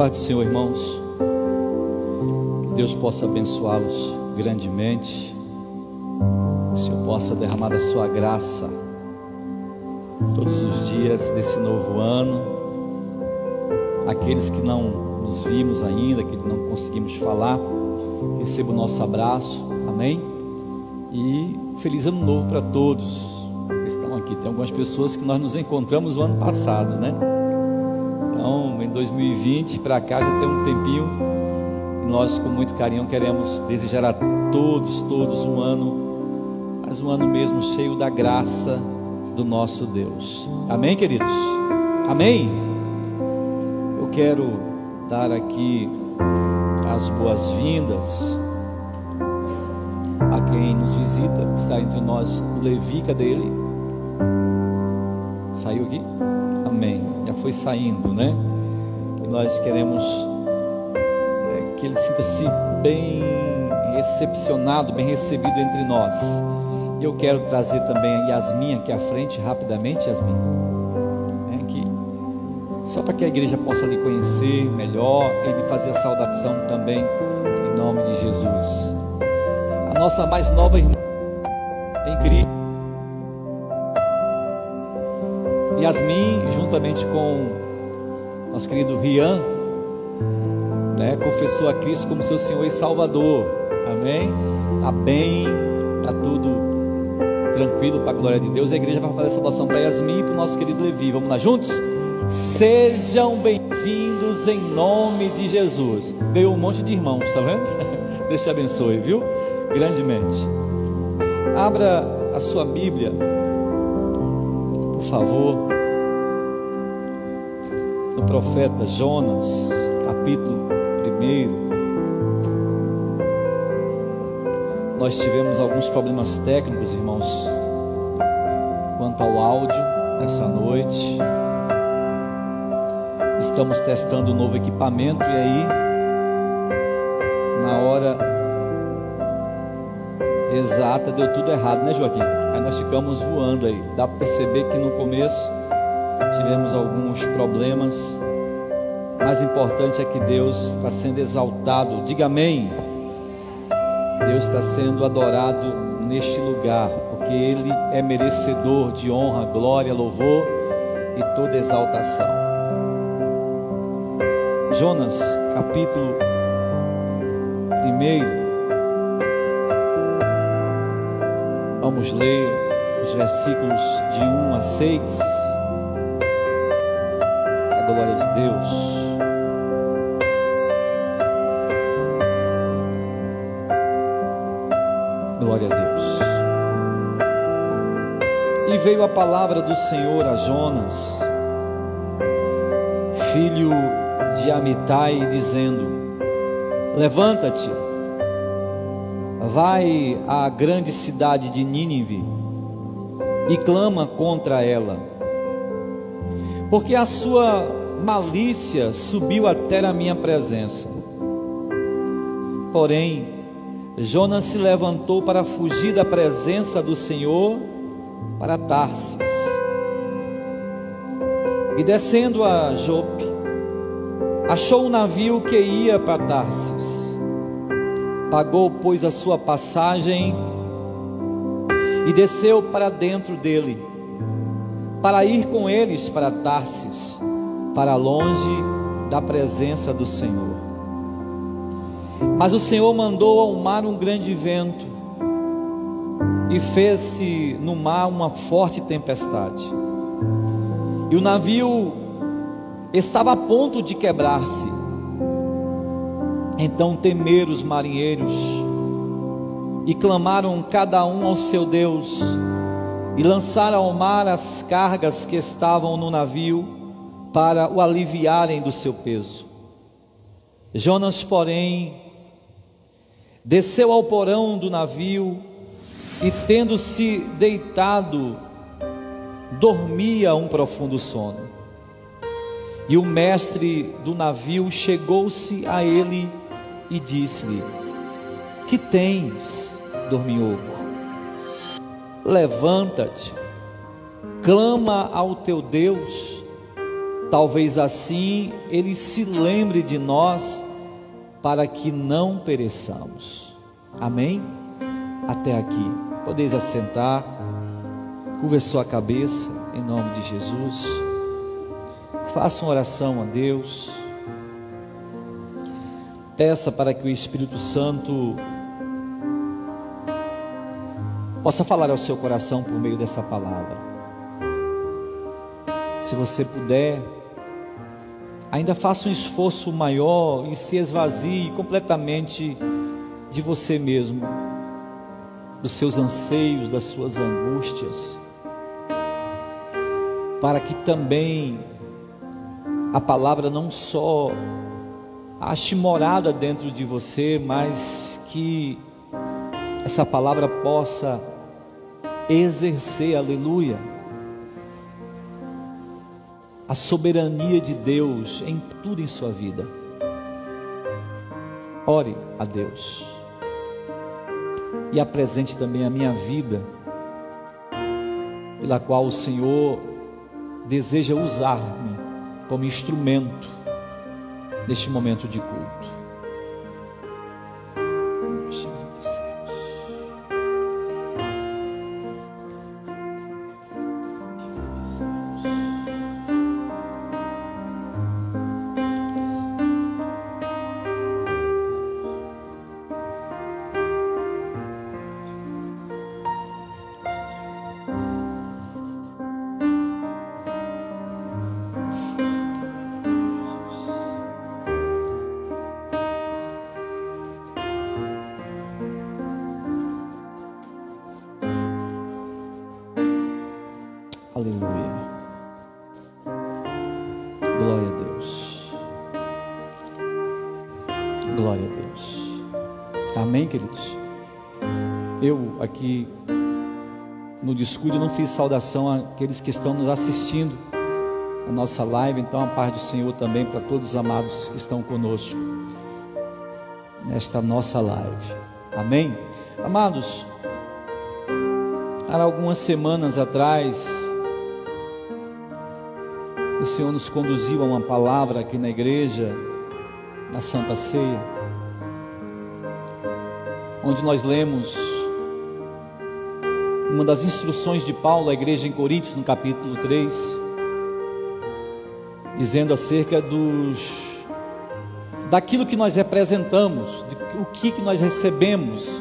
paz do Senhor, irmãos. Que Deus possa abençoá-los grandemente. Que o Senhor possa derramar da sua graça todos os dias desse novo ano. Aqueles que não nos vimos ainda, que não conseguimos falar, receba o nosso abraço. Amém? E feliz ano novo para todos que estão aqui. Tem algumas pessoas que nós nos encontramos no ano passado, né? Então, em 2020 para cá já tem um tempinho. E nós, com muito carinho, queremos desejar a todos, todos um ano, mas um ano mesmo cheio da graça do nosso Deus. Amém, queridos? Amém? Eu quero dar aqui as boas-vindas a quem nos visita, está entre nós o Levi, cadê ele? Saiu aqui? Amém. Já foi saindo, né? E nós queremos é, que ele sinta-se bem recepcionado, bem recebido entre nós. E eu quero trazer também a Yasmin aqui à frente, rapidamente, Yasmin. Vem aqui. Só para que a igreja possa lhe conhecer melhor, ele fazer a saudação também, em nome de Jesus. A nossa mais nova irmã em Cristo. Yasmin, juntamente com nosso querido Rian, né, confessou a Cristo como seu Senhor e Salvador. Amém? Está bem, está tudo tranquilo para a glória de Deus. A igreja vai fazer essa oração para Yasmin e para o nosso querido Levi. Vamos lá juntos? Sejam bem-vindos em nome de Jesus. Veio um monte de irmãos, está vendo? Deus te abençoe, viu? Grandemente. Abra a sua Bíblia, por favor, no profeta Jonas, capítulo 1. Nós tivemos alguns problemas técnicos, irmãos, quanto ao áudio essa noite. Estamos testando um novo equipamento e aí, na hora exata, deu tudo errado, né, Joaquim? Aí nós ficamos voando aí. Dá para perceber que no começo tivemos alguns problemas. Mais importante é que Deus está sendo exaltado. Diga amém. Deus está sendo adorado neste lugar, porque Ele é merecedor de honra, glória, louvor e toda exaltação. Jonas, capítulo 1. Vamos ler os versículos de 1 a 6. Glória de Deus. Glória a Deus. E veio a palavra do Senhor a Jonas, filho de Amitai, dizendo: Levanta-te, vai à grande cidade de Nínive e clama contra ela, porque a sua malícia subiu até a minha presença. Porém, Jonas se levantou para fugir da presença do Senhor para Tarsis. E descendo a Jope, achou um navio que ia para Tarsis. Pagou, pois, a sua passagem e desceu para dentro dele, para ir com eles para Tarsis, para longe da presença do Senhor. Mas o Senhor mandou ao mar um grande vento e fez-se no mar uma forte tempestade. E o navio estava a ponto de quebrar-se. Então temeram os marinheiros e clamaram cada um ao seu Deus e lançaram ao mar as cargas que estavam no navio para o aliviarem do seu peso. Jonas, porém, desceu ao porão do navio e, tendo-se deitado, dormia um profundo sono. E o mestre do navio chegou-se a ele e disse-lhe: Que tens, dorminhoco? Levanta-te, clama ao teu Deus. Talvez assim ele se lembre de nós para que não pereçamos. Amém? Até aqui. Podeis assentar, curva sua cabeça em nome de Jesus. Faça uma oração a Deus. Peça para que o Espírito Santo possa falar ao seu coração por meio dessa palavra. Se você puder, ainda faça um esforço maior e se esvazie completamente de você mesmo, dos seus anseios, das suas angústias, para que também a palavra não só ache morada dentro de você, mas que essa palavra possa exercer, aleluia, a soberania de Deus em tudo em sua vida. Ore a Deus e apresente também a minha vida, pela qual o Senhor deseja usar-me como instrumento neste momento de culto. Fiz saudação àqueles que estão nos assistindo a nossa live, então a paz do Senhor também para todos os amados que estão conosco nesta nossa live. Amém? Amados, há algumas semanas atrás o Senhor nos conduziu a uma palavra aqui na igreja, na Santa Ceia, onde nós lemos uma das instruções de Paulo à igreja em Coríntios, no capítulo 3, dizendo acerca dos daquilo que nós representamos, o que, que nós recebemos,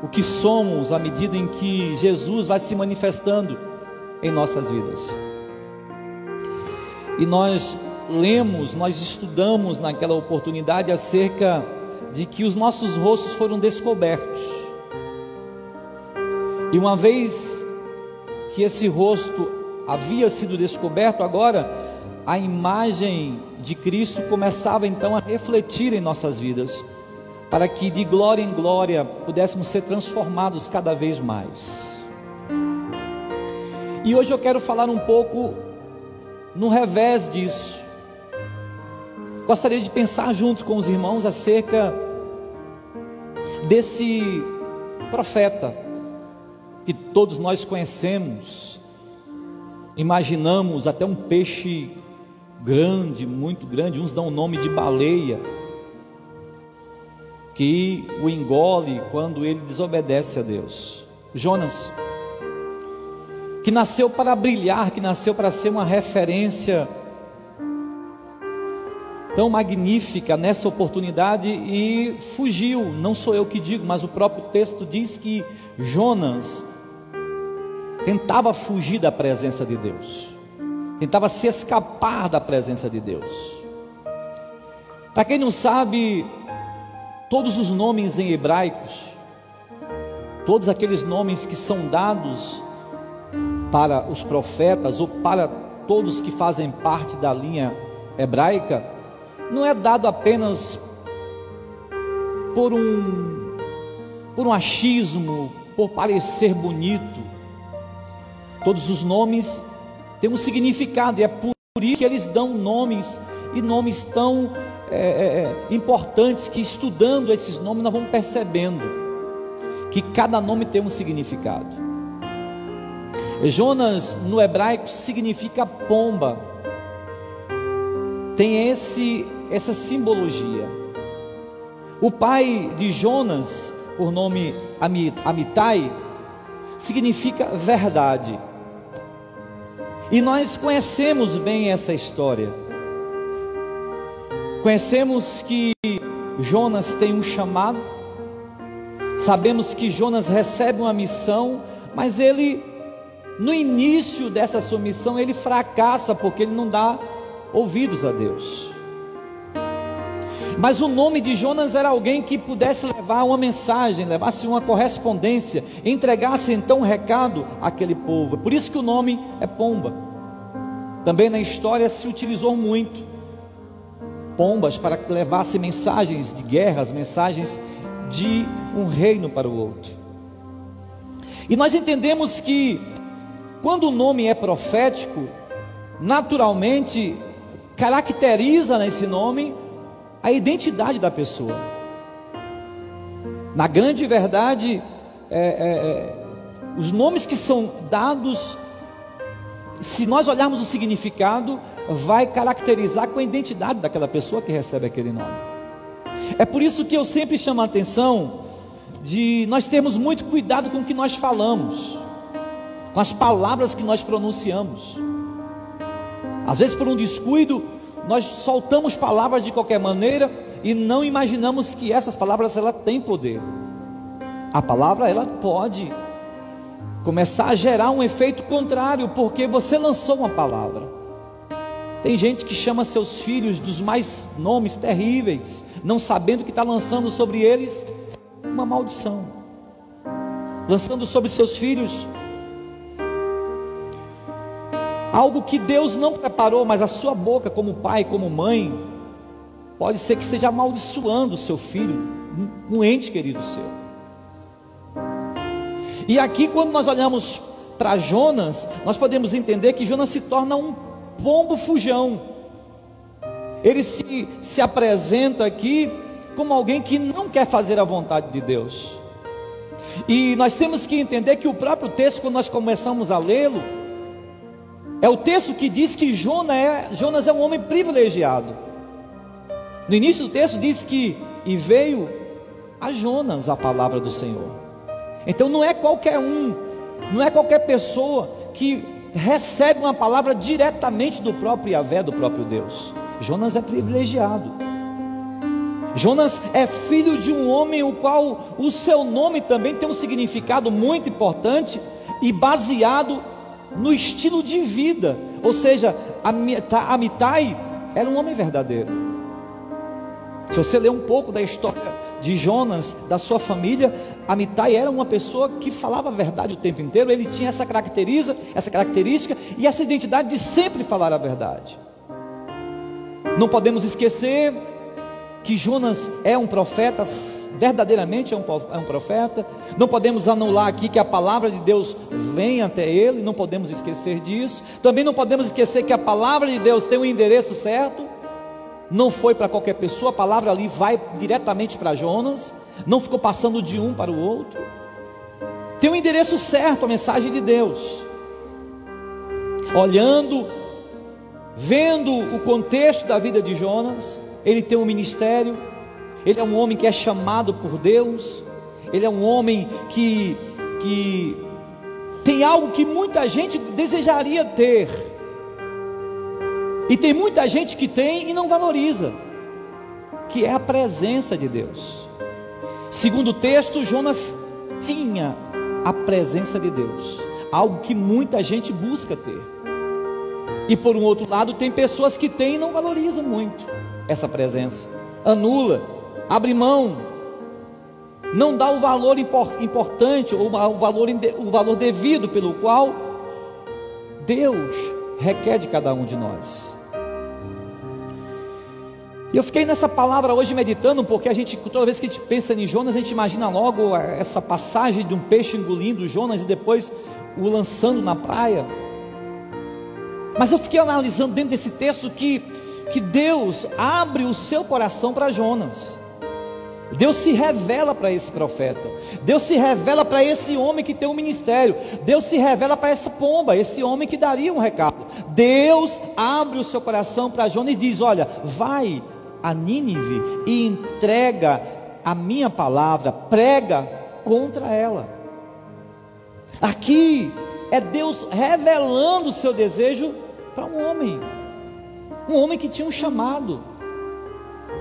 o que somos à medida em que Jesus vai se manifestando em nossas vidas. E nós lemos, nós estudamos naquela oportunidade acerca de que os nossos rostos foram descobertos. E uma vez que esse rosto havia sido descoberto, agora a imagem de Cristo começava então a refletir em nossas vidas, para que de glória em glória pudéssemos ser transformados cada vez mais. E hoje eu quero falar um pouco no revés disso. Gostaria de pensar junto com os irmãos acerca desse profeta que todos nós conhecemos, imaginamos até um peixe grande, muito grande, uns dão o nome de baleia, que o engole quando ele desobedece a Deus. Jonas, que nasceu para brilhar, que nasceu para ser uma referência tão magnífica nessa oportunidade e fugiu. Não sou eu que digo, mas o próprio texto diz que Jonas tentava fugir da presença de Deus, tentava se escapar da presença de Deus. Para quem não sabe, todos os nomes em hebraicos, todos aqueles nomes que são dados para os profetas ou para todos que fazem parte da linha hebraica, não é dado apenas por um por um achismo, por parecer bonito, Todos os nomes têm um significado, e é por isso que eles dão nomes, e nomes tão é, é, é, importantes, que estudando esses nomes nós vamos percebendo que cada nome tem um significado. Jonas no hebraico significa pomba, tem esse essa simbologia. O pai de Jonas, por nome Amitai, significa verdade. E nós conhecemos bem essa história. Conhecemos que Jonas tem um chamado, sabemos que Jonas recebe uma missão, mas ele, no início dessa sua missão, ele fracassa porque ele não dá ouvidos a Deus. Mas o nome de Jonas era alguém que pudesse levar uma mensagem, levasse uma correspondência, entregasse então um recado àquele povo. Por isso que o nome é pomba. Também na história se utilizou muito pombas para que levasse mensagens de guerras, mensagens de um reino para o outro. E nós entendemos que quando o nome é profético, naturalmente caracteriza nesse nome a identidade da pessoa. Na grande verdade, é, é, é, os nomes que são dados, se nós olharmos o significado, vai caracterizar com a identidade daquela pessoa que recebe aquele nome. É por isso que eu sempre chamo a atenção de nós termos muito cuidado com o que nós falamos, com as palavras que nós pronunciamos. Às vezes, por um descuido, nós soltamos palavras de qualquer maneira e não imaginamos que essas palavras ela têm poder. A palavra ela pode começar a gerar um efeito contrário, porque você lançou uma palavra. Tem gente que chama seus filhos dos mais nomes terríveis, não sabendo que está lançando sobre eles uma maldição, lançando sobre seus filhos algo que Deus não preparou, mas a sua boca, como pai, como mãe, pode ser que seja amaldiçoando o seu filho, um ente querido seu. E aqui, quando nós olhamos para Jonas, nós podemos entender que Jonas se torna um pombo fujão. Ele se, se apresenta aqui como alguém que não quer fazer a vontade de Deus. E nós temos que entender que o próprio texto, quando nós começamos a lê-lo, é o texto que diz que Jonas é, Jonas é um homem privilegiado. No início do texto diz que e veio a Jonas a palavra do Senhor. Então não é qualquer um, não é qualquer pessoa que recebe uma palavra diretamente do próprio Yahvé, do próprio Deus. Jonas é privilegiado. Jonas é filho de um homem o qual o seu nome também tem um significado muito importante e baseado no estilo de vida. Ou seja, Amitai era um homem verdadeiro. Se você ler um pouco da história de Jonas, da sua família, Amitai era uma pessoa que falava a verdade o tempo inteiro. Ele tinha essa característica, essa característica e essa identidade de sempre falar a verdade. Não podemos esquecer que Jonas é um profeta verdadeiramente é um, é um profeta. Não podemos anular aqui que a palavra de Deus vem até ele, não podemos esquecer disso. Também não podemos esquecer que a palavra de Deus tem um endereço certo. Não foi para qualquer pessoa, a palavra ali vai diretamente para Jonas, não ficou passando de um para o outro. Tem um endereço certo a mensagem de Deus. Olhando, vendo o contexto da vida de Jonas, ele tem um ministério, ele é um homem que é chamado por Deus, ele é um homem que, que tem algo que muita gente desejaria ter, e tem muita gente que tem e não valoriza, que é a presença de Deus. Segundo o texto, Jonas tinha a presença de Deus, algo que muita gente busca ter. E por um outro lado, tem pessoas que têm e não valorizam muito essa presença, anula abre mão, não dá o valor importante ou o valor, o valor devido pelo qual Deus requer de cada um de nós. E eu fiquei nessa palavra hoje meditando, porque a gente, toda vez que a gente pensa em Jonas, a gente imagina logo essa passagem de um peixe engolindo Jonas e depois o lançando na praia. Mas eu fiquei analisando dentro desse texto que, que Deus abre o seu coração para Jonas. Deus se revela para esse profeta. Deus se revela para esse homem que tem um ministério. Deus se revela para essa pomba, esse homem que daria um recado. Deus abre o seu coração para Jonas e diz: Olha, vai a Nínive e entrega a minha palavra, prega contra ela. Aqui é Deus revelando o seu desejo para um homem, um homem que tinha um chamado.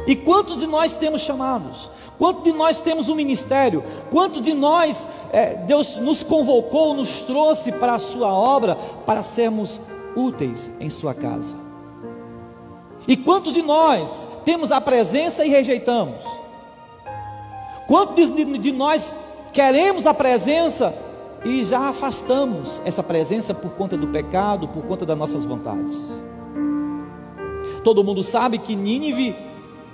E quantos de nós temos chamados? Quantos de nós temos um ministério? Quantos de nós é, Deus nos convocou, nos trouxe para a sua obra para sermos úteis em sua casa? E quantos de nós temos a presença e rejeitamos? Quantos de, de nós queremos a presença e já afastamos essa presença por conta do pecado, por conta das nossas vontades? Todo mundo sabe que Nínive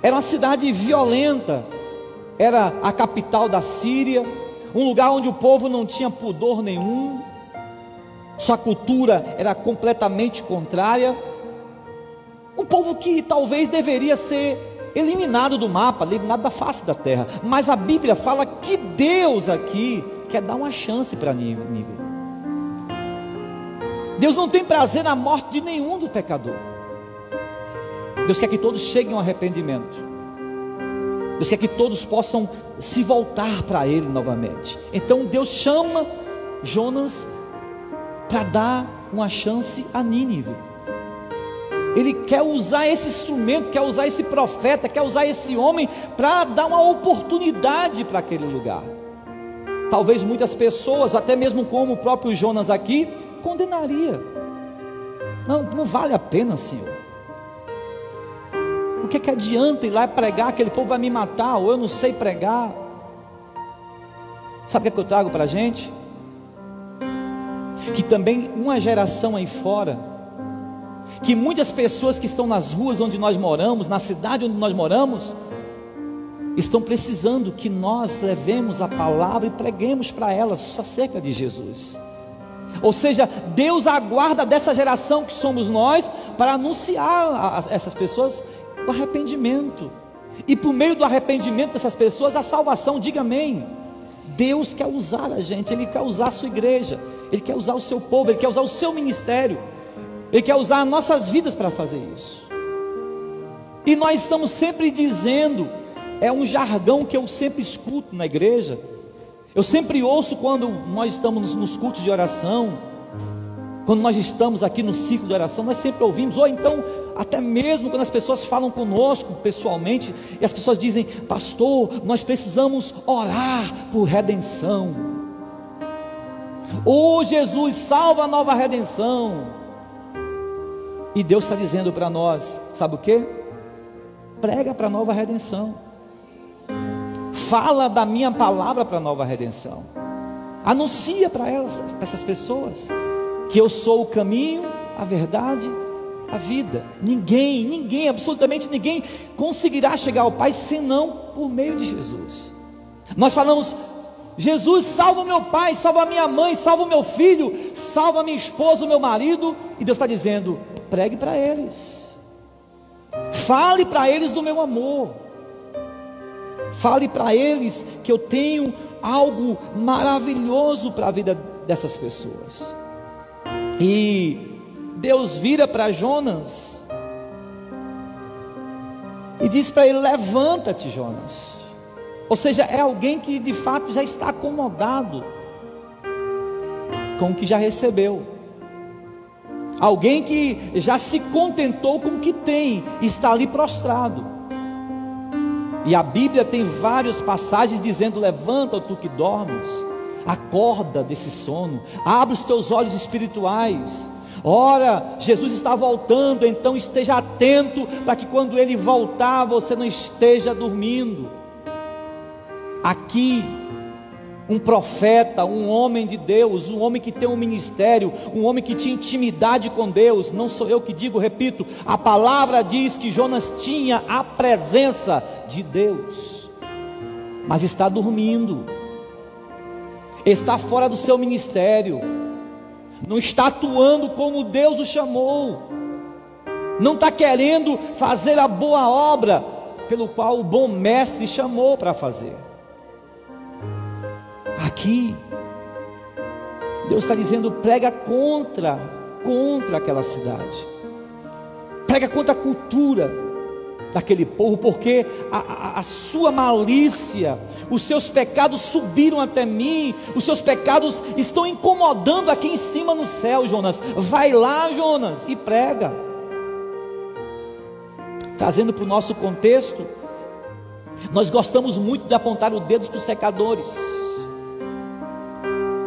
era uma cidade violenta, era a capital da Síria, um lugar onde o povo não tinha pudor nenhum, sua cultura era completamente contrária. Um povo que talvez deveria ser eliminado do mapa, eliminado da face da terra. Mas a Bíblia fala que Deus aqui quer dar uma chance para Nínive. Deus não tem prazer na morte de nenhum do pecador. Deus quer que todos cheguem ao arrependimento. Deus quer que todos possam se voltar para Ele novamente. Então Deus chama Jonas para dar uma chance a Nínive. Ele quer usar esse instrumento, quer usar esse profeta, quer usar esse homem para dar uma oportunidade para aquele lugar. Talvez muitas pessoas, até mesmo como o próprio Jonas aqui, condenaria. Não, não vale a pena, Senhor que, que adianta ir lá pregar? Aquele povo vai me matar, ou eu não sei pregar. Sabe o que, é que eu trago para a gente? Que também uma geração aí fora, que muitas pessoas que estão nas ruas onde nós moramos, na cidade onde nós moramos, estão precisando que nós levemos a palavra e preguemos para elas acerca de Jesus. Ou seja, Deus aguarda dessa geração que somos nós para anunciar a essas pessoas arrependimento. E por meio do arrependimento dessas pessoas, a salvação, diga amém. Deus quer usar a gente, Ele quer usar a sua igreja, Ele quer usar o seu povo, Ele quer usar o seu ministério, Ele quer usar nossas vidas para fazer isso. E nós estamos sempre dizendo, é um jargão que eu sempre escuto na igreja, eu sempre ouço quando nós estamos nos cultos de oração, quando nós estamos aqui no ciclo de oração, nós sempre ouvimos, ou então, até mesmo quando as pessoas falam conosco pessoalmente, e as pessoas dizem, pastor, nós precisamos orar por redenção. Oh Jesus, salva a nova redenção. E Deus está dizendo para nós, sabe o que? Prega para a nova redenção. Fala da minha palavra para a nova redenção. Anuncia para elas, para essas pessoas que eu sou o caminho, a verdade, a vida. Ninguém, ninguém, absolutamente ninguém conseguirá chegar ao Pai senão por meio de Jesus. Nós falamos, Jesus, salva meu pai, salva minha mãe, salva meu filho, salva minha esposa, meu marido, e Deus está dizendo: pregue para eles, fale para eles do meu amor, fale para eles que eu tenho algo maravilhoso para a vida dessas pessoas. E Deus vira para Jonas e diz para ele: Levanta-te, Jonas. Ou seja, é alguém que de fato já está acomodado com o que já recebeu. Alguém que já se contentou com o que tem, está ali prostrado. E a Bíblia tem várias passagens dizendo: Levanta tu que dormes Acorda desse sono, abre os teus olhos espirituais. Ora, Jesus está voltando, então esteja atento para que quando ele voltar você não esteja dormindo. Aqui, um profeta, um homem de Deus, um homem que tem um ministério, um homem que tinha intimidade com Deus, não sou eu que digo, repito, a palavra diz que Jonas tinha a presença de Deus, mas está dormindo está fora do seu ministério, não está atuando como Deus o chamou, não está querendo fazer a boa obra pelo qual o bom mestre chamou para fazer. Aqui, Deus está dizendo: prega contra, contra aquela cidade, prega contra a cultura daquele povo, porque a, a, a, sua malícia, os seus pecados subiram até mim, os seus pecados estão incomodando aqui em cima no céu, Jonas. Vai lá, Jonas, e prega. Trazendo para o nosso contexto, nós gostamos muito de apontar o dedo para os pecadores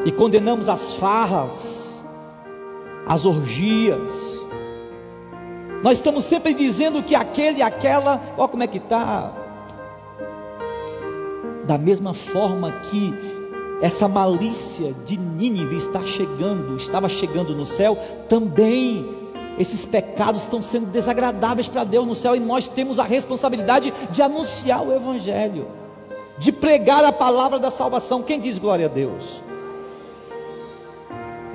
e condenamos as farras, as orgias, nós estamos sempre dizendo que aquele e aquela, ó como é que está. Da mesma forma que essa malícia de Nínive está chegando, estava chegando no céu, também esses pecados estão sendo desagradáveis para Deus no céu e nós temos a responsabilidade de anunciar o Evangelho, de pregar a palavra da salvação. Quem diz glória a Deus?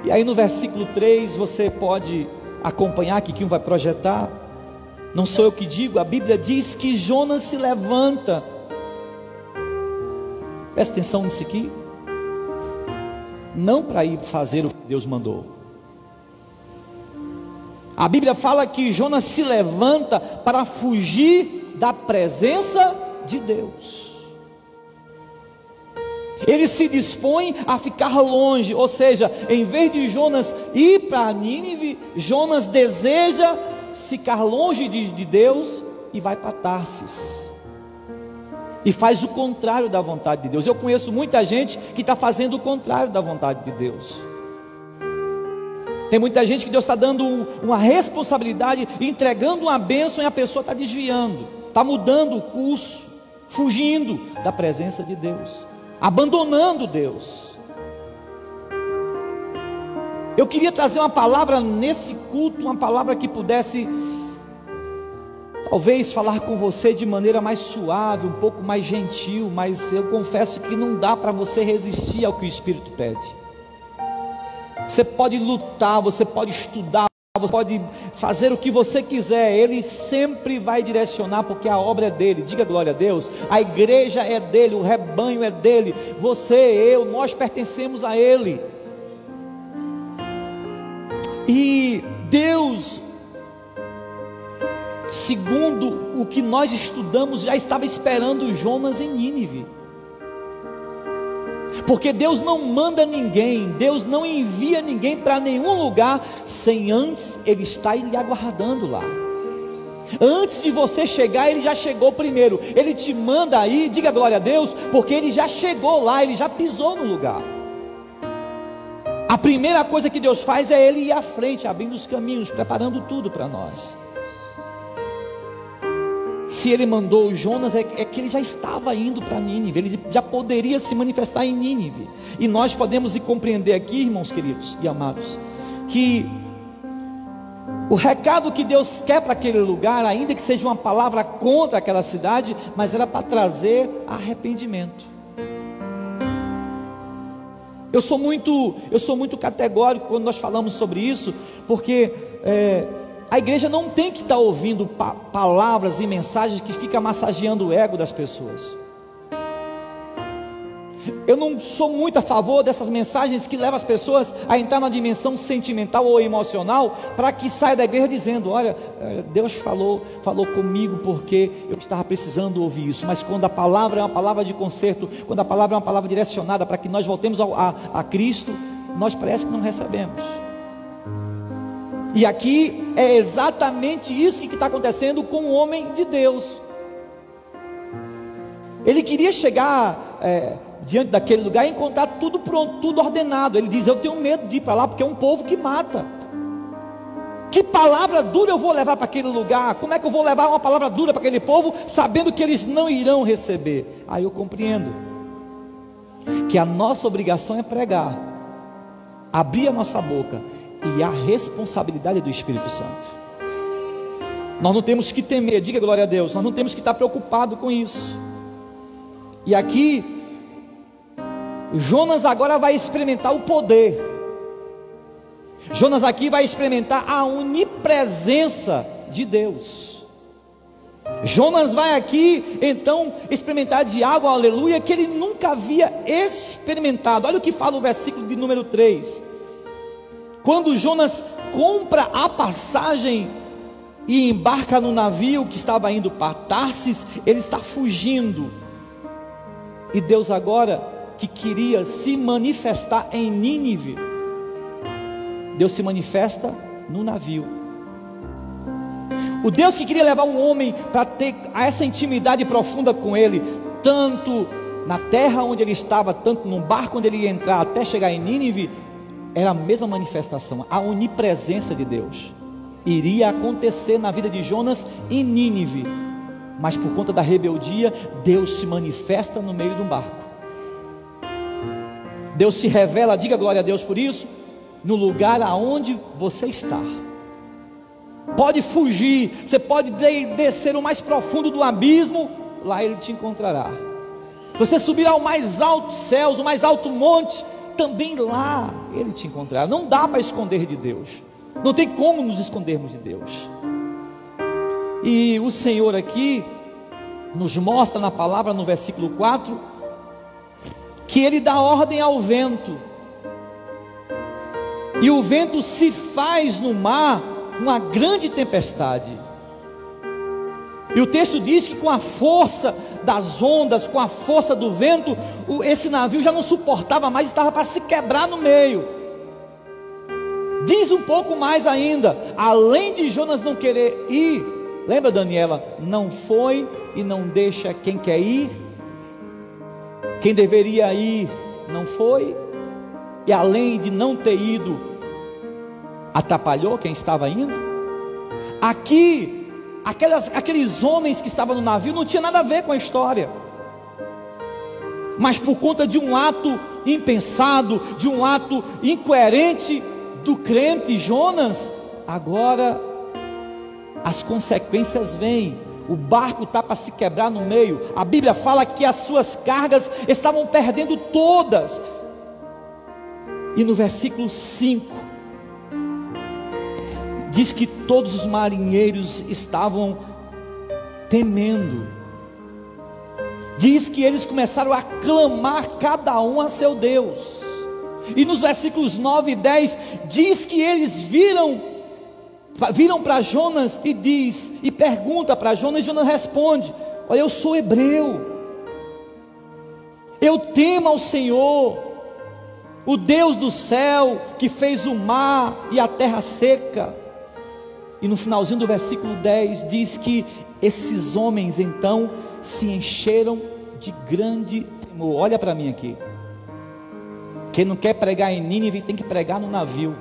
E aí no versículo 3 você pode acompanhar, que quem vai projetar. Não sou eu que digo, a Bíblia diz que Jonas se levanta. Presta atenção nisso aqui. Não para ir fazer o que Deus mandou. A Bíblia fala que Jonas se levanta para fugir da presença de Deus ele se dispõe a ficar longe, ou seja, em vez de Jonas ir para Nínive, Jonas deseja ficar longe de, de Deus e vai para Tarsis. E faz o contrário da vontade de Deus. Eu conheço muita gente que está fazendo o contrário da vontade de Deus. Tem muita gente que Deus está dando um, uma responsabilidade, entregando uma bênção e a pessoa está desviando, está mudando o curso, fugindo da presença de Deus abandonando Deus. Eu queria trazer uma palavra nesse culto, uma palavra que pudesse, talvez, falar com você de maneira mais suave, um pouco mais gentil, mas eu confesso que não dá para você resistir ao que o Espírito pede. Você pode lutar, você pode estudar, você pode fazer o que você quiser, Ele sempre vai direcionar, porque a obra é dele. Diga glória a Deus. A igreja é dele, o rebanho é dele. Você, eu, nós pertencemos a Ele. E Deus, segundo o que nós estudamos, já estava esperando Jonas em Nínive. Porque Deus não manda ninguém, Deus não envia ninguém para nenhum lugar sem antes Ele estar lhe aguardando lá. Antes de você chegar, Ele já chegou primeiro. Ele te manda aí, diga glória a Deus, porque Ele já chegou lá, Ele já pisou no lugar. A primeira coisa que Deus faz é Ele ir à frente, abrindo os caminhos, preparando tudo para nós se ele mandou Jonas, é, é que ele já estava indo para Nínive, ele já poderia se manifestar em Nínive. E nós podemos compreender aqui, irmãos queridos e amados, que o recado que Deus quer para aquele lugar, ainda que seja uma palavra contra aquela cidade, mas era para trazer arrependimento. Eu sou muito, eu sou muito categórico quando nós falamos sobre isso, porque é, a igreja não tem que estar ouvindo pa palavras e mensagens que ficam massageando o ego das pessoas. Eu não sou muito a favor dessas mensagens que levam as pessoas a entrar na dimensão sentimental ou emocional para que saia da igreja dizendo: Olha, eh, Deus falou, falou comigo porque eu estava precisando ouvir isso. Mas quando a palavra é uma palavra de conserto, quando a palavra é uma palavra direcionada para que nós voltemos ao, a, a Cristo, nós parece que não recebemos. E aqui é exatamente isso que está acontecendo com o homem de Deus. Ele queria chegar é, diante daquele lugar e encontrar tudo pronto, tudo ordenado. Ele diz: Eu tenho medo de ir para lá porque é um povo que mata. Que palavra dura eu vou levar para aquele lugar? Como é que eu vou levar uma palavra dura para aquele povo, sabendo que eles não irão receber? Aí eu compreendo que a nossa obrigação é pregar, abrir a nossa boca e a responsabilidade do Espírito Santo. Nós não temos que temer, diga glória a Deus, nós não temos que estar preocupado com isso. E aqui, Jonas agora vai experimentar o poder. Jonas aqui vai experimentar a onipresença de Deus. Jonas vai aqui então experimentar de água, aleluia, que ele nunca havia experimentado. Olha o que fala o versículo de número 3. Quando Jonas compra a passagem e embarca no navio que estava indo para Tarsis, ele está fugindo. E Deus agora que queria se manifestar em Nínive, Deus se manifesta no navio. O Deus que queria levar um homem para ter essa intimidade profunda com Ele, tanto na terra onde ele estava, tanto no barco onde ele ia entrar, até chegar em Nínive, era a mesma manifestação, a onipresença de Deus. Iria acontecer na vida de Jonas em Nínive, mas por conta da rebeldia, Deus se manifesta no meio de um barco. Deus se revela, diga glória a Deus por isso, no lugar aonde você está pode fugir, você pode descer o mais profundo do abismo, lá ele te encontrará. Você subir ao mais alto céus, o mais alto monte, também lá ele te encontrará. Não dá para esconder de Deus. Não tem como nos escondermos de Deus. E o Senhor aqui nos mostra na palavra no versículo 4 que ele dá ordem ao vento. E o vento se faz no mar uma grande tempestade. E o texto diz que com a força das ondas, com a força do vento, esse navio já não suportava mais, estava para se quebrar no meio. Diz um pouco mais ainda, além de Jonas não querer ir, lembra Daniela? Não foi e não deixa quem quer ir, quem deveria ir não foi, e além de não ter ido, atrapalhou quem estava indo. Aqui, aquelas, aqueles homens que estavam no navio não tinha nada a ver com a história. Mas por conta de um ato impensado, de um ato incoerente do crente Jonas, agora as consequências vêm. O barco está para se quebrar no meio. A Bíblia fala que as suas cargas estavam perdendo todas. E no versículo 5, diz que todos os marinheiros estavam temendo. Diz que eles começaram a clamar cada um a seu Deus. E nos versículos 9 e 10 diz que eles viram viram para Jonas e diz e pergunta para Jonas, e Jonas responde: "Olha, eu sou hebreu. Eu temo ao Senhor, o Deus do céu que fez o mar e a terra seca. E no finalzinho do versículo 10 diz que esses homens então se encheram de grande temor. Olha para mim aqui. Quem não quer pregar em Nínive tem que pregar no navio.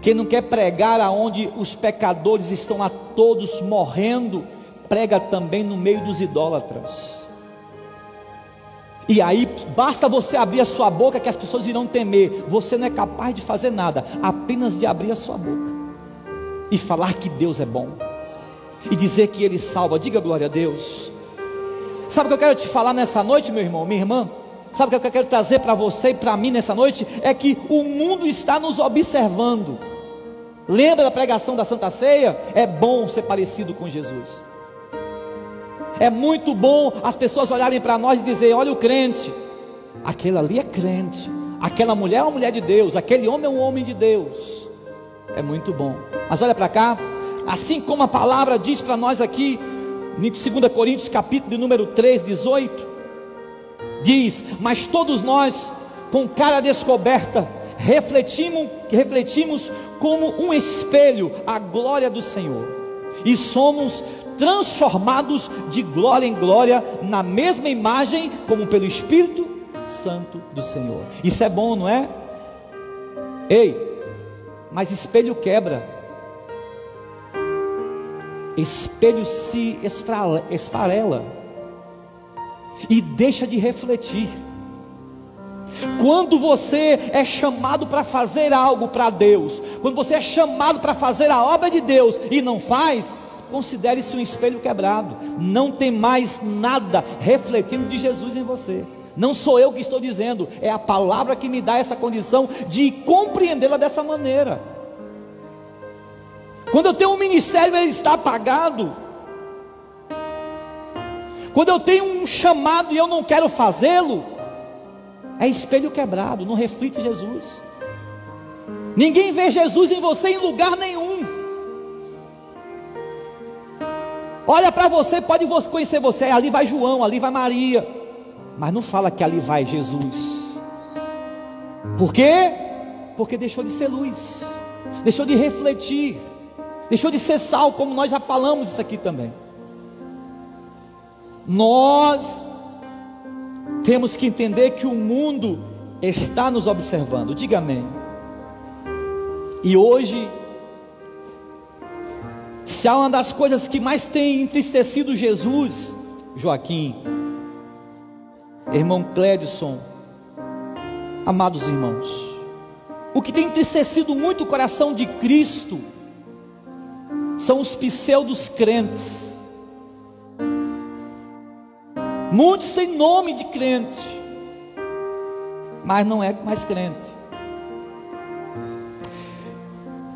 Quem não quer pregar aonde os pecadores estão a todos morrendo, prega também no meio dos idólatras. E aí basta você abrir a sua boca que as pessoas irão temer. Você não é capaz de fazer nada, apenas de abrir a sua boca e falar que Deus é bom e dizer que Ele salva. Diga glória a Deus. Sabe o que eu quero te falar nessa noite, meu irmão, minha irmã? Sabe o que eu quero trazer para você e para mim nessa noite? É que o mundo está nos observando. Lembra da pregação da Santa Ceia? É bom ser parecido com Jesus. É muito bom as pessoas olharem para nós e dizer: olha o crente, aquele ali é crente, aquela mulher é uma mulher de Deus, aquele homem é um homem de Deus. É muito bom. Mas olha para cá, assim como a palavra diz para nós aqui, em 2 Coríntios capítulo número 3, 18, diz: Mas todos nós, com cara descoberta, refletimos, refletimos como um espelho a glória do Senhor, e somos transformados de glória em glória na mesma imagem, como pelo Espírito Santo do Senhor. Isso é bom, não é? Ei, mas espelho quebra, espelho se esfarela e deixa de refletir. Quando você é chamado para fazer algo para Deus, quando você é chamado para fazer a obra de Deus e não faz, considere-se um espelho quebrado. Não tem mais nada refletindo de Jesus em você. Não sou eu que estou dizendo, é a palavra que me dá essa condição de compreendê-la dessa maneira. Quando eu tenho um ministério, ele está apagado. Quando eu tenho um chamado e eu não quero fazê-lo, é espelho quebrado, não reflete Jesus. Ninguém vê Jesus em você em lugar nenhum. Olha para você, pode conhecer você, ali vai João, ali vai Maria, mas não fala que ali vai Jesus. Por quê? Porque deixou de ser luz, deixou de refletir, deixou de ser sal, como nós já falamos isso aqui também. Nós temos que entender que o mundo está nos observando. Diga amém. E hoje, se há uma das coisas que mais tem entristecido Jesus, Joaquim, irmão Clédson, amados irmãos, o que tem entristecido muito o coração de Cristo são os pseudos crentes Muitos têm nome de crente, mas não é mais crente.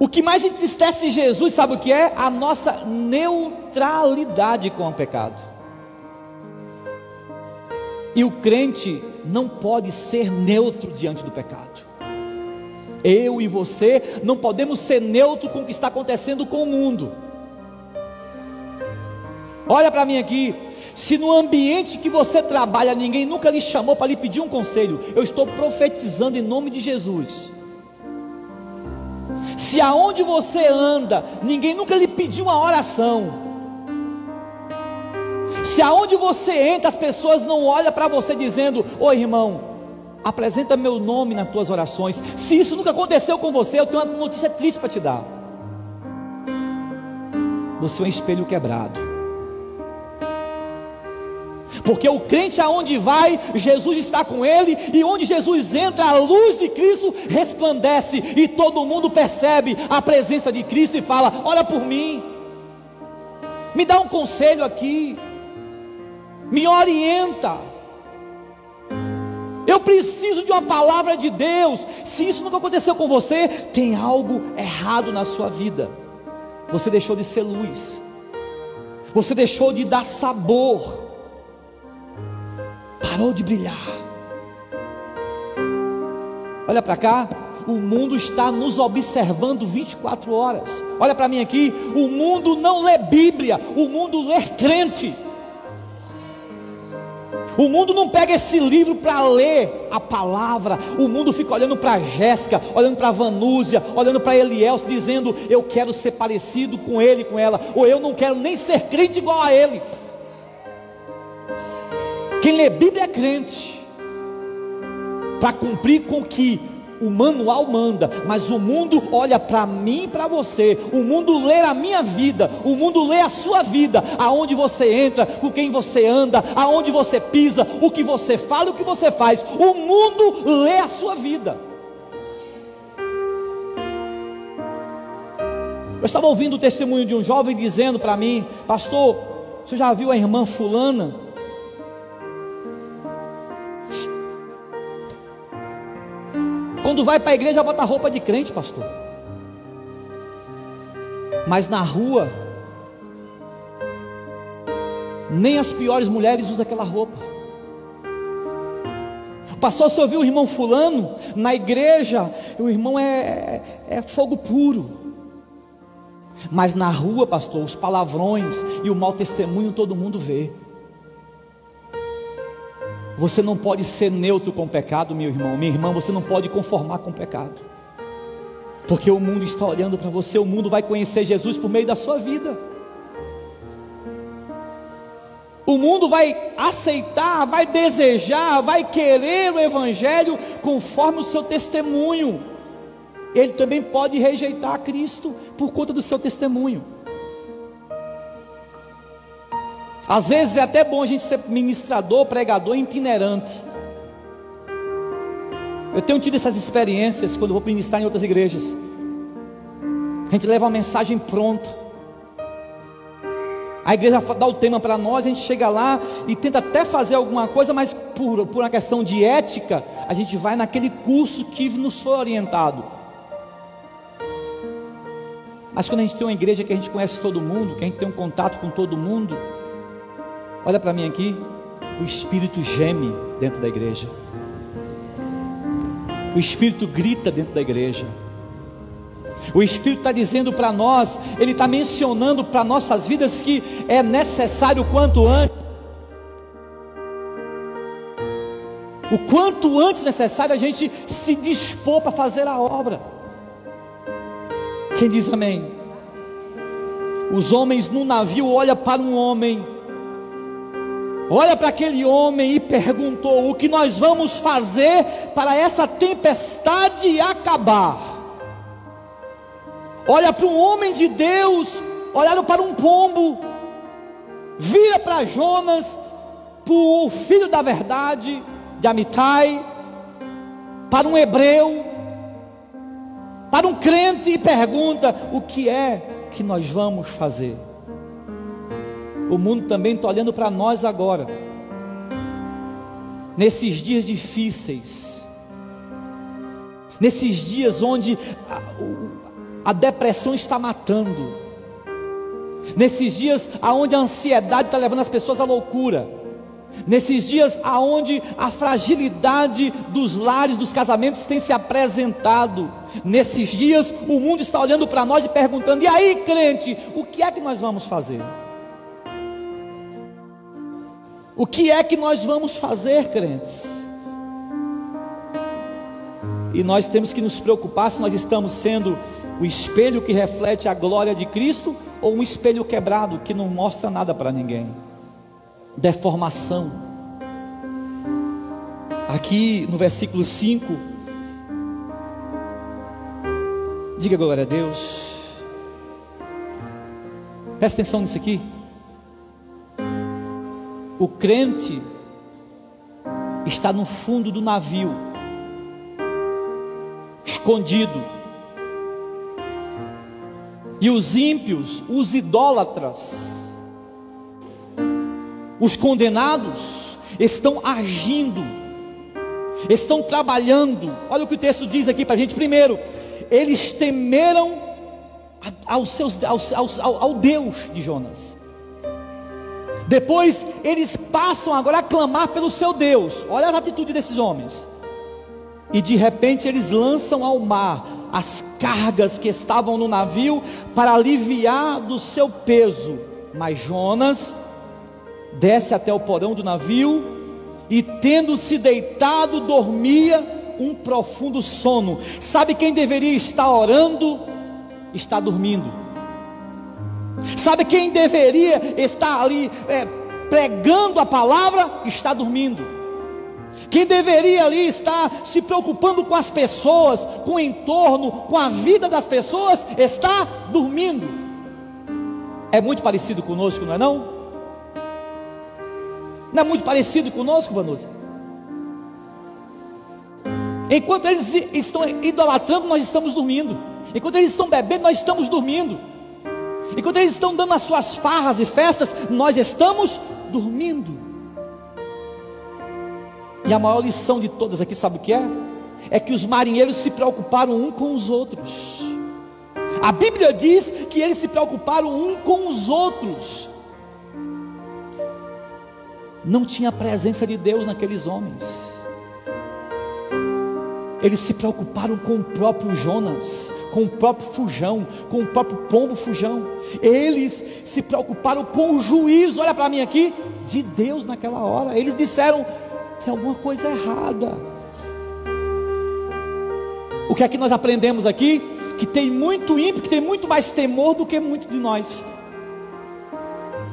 O que mais entristece Jesus, sabe o que é? A nossa neutralidade com o pecado. E o crente não pode ser neutro diante do pecado. Eu e você não podemos ser neutro com o que está acontecendo com o mundo. Olha para mim aqui, se no ambiente que você trabalha ninguém nunca lhe chamou para lhe pedir um conselho, eu estou profetizando em nome de Jesus. Se aonde você anda, ninguém nunca lhe pediu uma oração. Se aonde você entra, as pessoas não olham para você dizendo: Oi irmão, apresenta meu nome nas tuas orações. Se isso nunca aconteceu com você, eu tenho uma notícia triste para te dar. Você é um espelho quebrado. Porque o crente aonde vai, Jesus está com ele, e onde Jesus entra, a luz de Cristo resplandece, e todo mundo percebe a presença de Cristo e fala: Olha por mim, me dá um conselho aqui, me orienta. Eu preciso de uma palavra de Deus. Se isso nunca aconteceu com você, tem algo errado na sua vida. Você deixou de ser luz. Você deixou de dar sabor parou de brilhar. Olha para cá, o mundo está nos observando 24 horas. Olha para mim aqui, o mundo não lê Bíblia, o mundo lê crente. O mundo não pega esse livro para ler a palavra. O mundo fica olhando para Jéssica, olhando para Vanúzia, olhando para Eliel, dizendo: Eu quero ser parecido com ele, com ela, ou eu não quero nem ser crente igual a eles. Quem lê Bíblia é crente, para cumprir com o que o manual manda, mas o mundo olha para mim e para você, o mundo lê a minha vida, o mundo lê a sua vida, aonde você entra, com quem você anda, aonde você pisa, o que você fala, o que você faz, o mundo lê a sua vida. Eu estava ouvindo o testemunho de um jovem dizendo para mim, pastor, você já viu a irmã fulana? Quando vai para a igreja, bota roupa de crente, pastor. Mas na rua, nem as piores mulheres usam aquela roupa. Pastor, você ouviu o irmão fulano? Na igreja, o irmão é, é fogo puro. Mas na rua, pastor, os palavrões e o mau testemunho todo mundo vê. Você não pode ser neutro com o pecado, meu irmão. Minha irmã, você não pode conformar com o pecado. Porque o mundo está olhando para você, o mundo vai conhecer Jesus por meio da sua vida. O mundo vai aceitar, vai desejar, vai querer o Evangelho conforme o seu testemunho. Ele também pode rejeitar Cristo por conta do seu testemunho. Às vezes é até bom a gente ser ministrador, pregador itinerante. Eu tenho tido essas experiências quando vou ministrar em outras igrejas. A gente leva uma mensagem pronta. A igreja dá o tema para nós, a gente chega lá e tenta até fazer alguma coisa, mas por, por uma questão de ética, a gente vai naquele curso que nos foi orientado. Mas quando a gente tem uma igreja que a gente conhece todo mundo, que a gente tem um contato com todo mundo, olha para mim aqui, o Espírito geme dentro da igreja. O Espírito grita dentro da igreja. O Espírito está dizendo para nós, ele está mencionando para nossas vidas que é necessário quanto antes. O quanto antes necessário a gente se dispor para fazer a obra. Quem diz amém? Os homens no navio olham para um homem, olha para aquele homem e perguntou: o que nós vamos fazer para essa tempestade acabar? olha para um homem de Deus, olharam para um pombo, vira para Jonas, para o filho da verdade, de Amitai, para um hebreu, para um crente e pergunta: o que é que nós vamos fazer? O mundo também está olhando para nós agora, nesses dias difíceis, nesses dias onde a depressão está matando. Nesses dias aonde a ansiedade está levando as pessoas à loucura. Nesses dias aonde a fragilidade dos lares, dos casamentos tem se apresentado. Nesses dias o mundo está olhando para nós e perguntando: "E aí, crente, o que é que nós vamos fazer?" O que é que nós vamos fazer, crentes? E nós temos que nos preocupar se nós estamos sendo o espelho que reflete a glória de Cristo ou um espelho quebrado que não mostra nada para ninguém. Deformação. Aqui no versículo 5, diga glória a Deus. Presta atenção nisso aqui. O crente está no fundo do navio, escondido e os ímpios, os idólatras, os condenados, estão agindo, estão trabalhando. Olha o que o texto diz aqui para a gente. Primeiro, eles temeram ao, seus, ao, ao, ao Deus de Jonas. Depois eles passam agora a clamar pelo seu Deus. Olha as atitudes desses homens. E de repente eles lançam ao mar as cargas que estavam no navio para aliviar do seu peso. Mas Jonas desce até o porão do navio e, tendo-se deitado, dormia um profundo sono. Sabe quem deveria estar orando? Está dormindo. Sabe quem deveria estar ali é, pregando a palavra? Está dormindo. Quem deveria ali estar se preocupando com as pessoas, com o entorno, com a vida das pessoas, está dormindo. É muito parecido conosco, não é não? Não é muito parecido conosco, Vanusa? Enquanto eles estão idolatrando, nós estamos dormindo. Enquanto eles estão bebendo, nós estamos dormindo. Enquanto eles estão dando as suas farras e festas, nós estamos dormindo. E a maior lição de todas aqui, sabe o que é? É que os marinheiros se preocuparam um com os outros. A Bíblia diz que eles se preocuparam um com os outros. Não tinha a presença de Deus naqueles homens. Eles se preocuparam com o próprio Jonas, com o próprio fujão, com o próprio pombo fujão. Eles se preocuparam com o juízo, olha para mim aqui, de Deus naquela hora. Eles disseram: tem alguma coisa errada. O que é que nós aprendemos aqui? Que tem muito ímpio, que tem muito mais temor do que muitos de nós.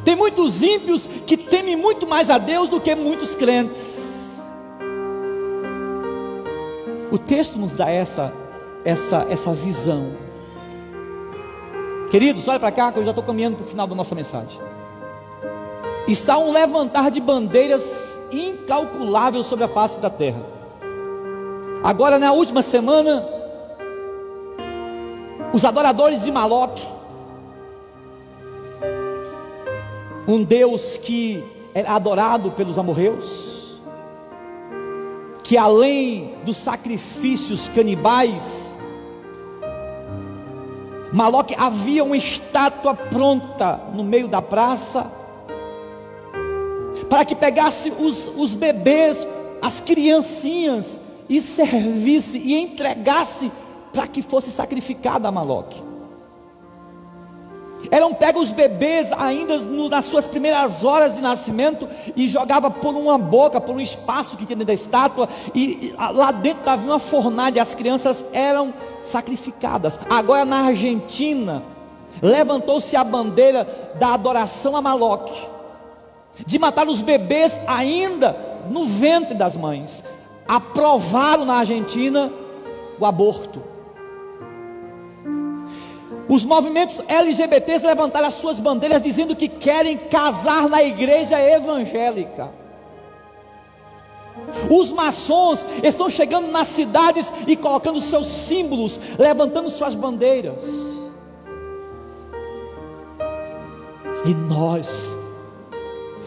Tem muitos ímpios que temem muito mais a Deus do que muitos crentes. O texto nos dá essa, essa, essa visão. Queridos, olha para cá que eu já estou caminhando para o final da nossa mensagem. Está um levantar de bandeiras incalculável sobre a face da terra. Agora, na última semana, os adoradores de Maloque, um Deus que era adorado pelos amorreus, que além dos sacrifícios canibais, Maloque havia uma estátua pronta no meio da praça, para que pegasse os, os bebês, as criancinhas, e servisse e entregasse para que fosse sacrificada a Maloque. Eram pegos os bebês ainda no, nas suas primeiras horas de nascimento e jogava por uma boca, por um espaço que tinha dentro da estátua e, e lá dentro havia uma fornalha, as crianças eram sacrificadas. Agora na Argentina levantou-se a bandeira da adoração a Maloque, de matar os bebês ainda no ventre das mães. Aprovaram na Argentina o aborto. Os movimentos LGBTs levantaram as suas bandeiras dizendo que querem casar na igreja evangélica. Os maçons estão chegando nas cidades e colocando seus símbolos, levantando suas bandeiras. E nós,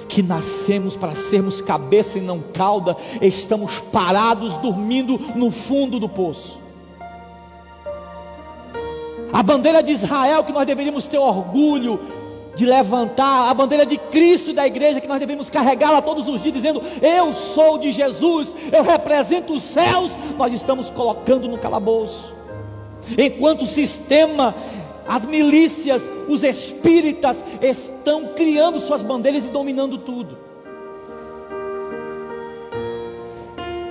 que nascemos para sermos cabeça e não cauda, estamos parados, dormindo no fundo do poço. A bandeira de Israel que nós deveríamos ter orgulho de levantar, a bandeira de Cristo e da igreja que nós devemos carregá-la todos os dias, dizendo: Eu sou de Jesus, eu represento os céus, nós estamos colocando no calabouço. Enquanto o sistema, as milícias, os espíritas estão criando suas bandeiras e dominando tudo.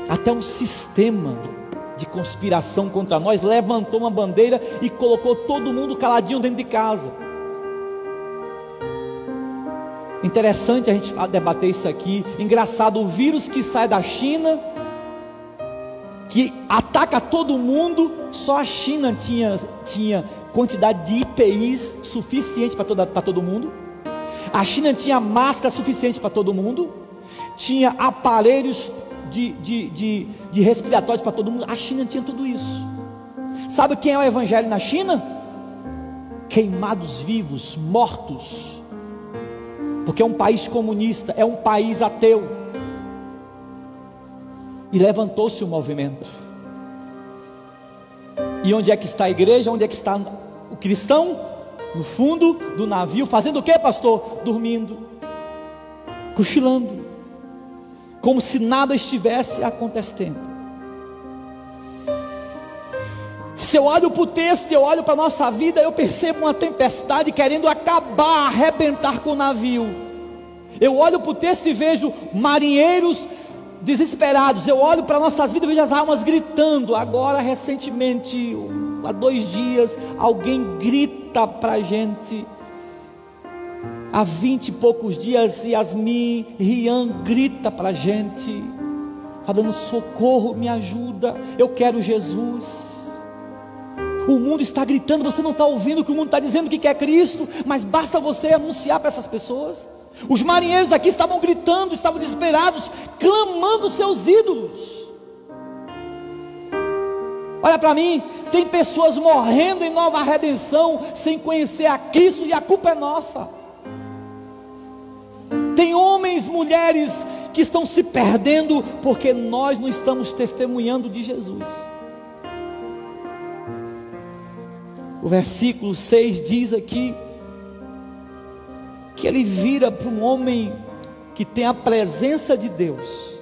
Até um sistema de conspiração contra nós, levantou uma bandeira e colocou todo mundo caladinho dentro de casa. Interessante a gente debater isso aqui. Engraçado, o vírus que sai da China, que ataca todo mundo, só a China tinha, tinha quantidade de IPIs suficiente para todo mundo. A China tinha máscara suficiente para todo mundo. Tinha aparelhos de, de, de, de respiratórios para todo mundo. A China tinha tudo isso. Sabe quem é o evangelho na China? Queimados vivos, mortos. Porque é um país comunista, é um país ateu. E levantou-se o movimento. E onde é que está a igreja? Onde é que está o cristão? No fundo do navio, fazendo o que, pastor? Dormindo, cochilando como se nada estivesse acontecendo. Se eu olho para o texto, eu olho para a nossa vida, eu percebo uma tempestade querendo acabar, arrebentar com o navio. Eu olho para o texto e vejo marinheiros desesperados. Eu olho para nossas vidas e vejo as almas gritando. Agora, recentemente, há dois dias, alguém grita para a gente há vinte e poucos dias, Yasmin Rian grita para a gente, falando: socorro, me ajuda, eu quero Jesus. O mundo está gritando, você não está ouvindo que o mundo está dizendo que quer Cristo, mas basta você anunciar para essas pessoas. Os marinheiros aqui estavam gritando, estavam desesperados, clamando seus ídolos. Olha para mim, tem pessoas morrendo em nova redenção sem conhecer a Cristo e a culpa é nossa. Tem homens, mulheres que estão se perdendo porque nós não estamos testemunhando de Jesus. O versículo 6 diz aqui que ele vira para um homem que tem a presença de Deus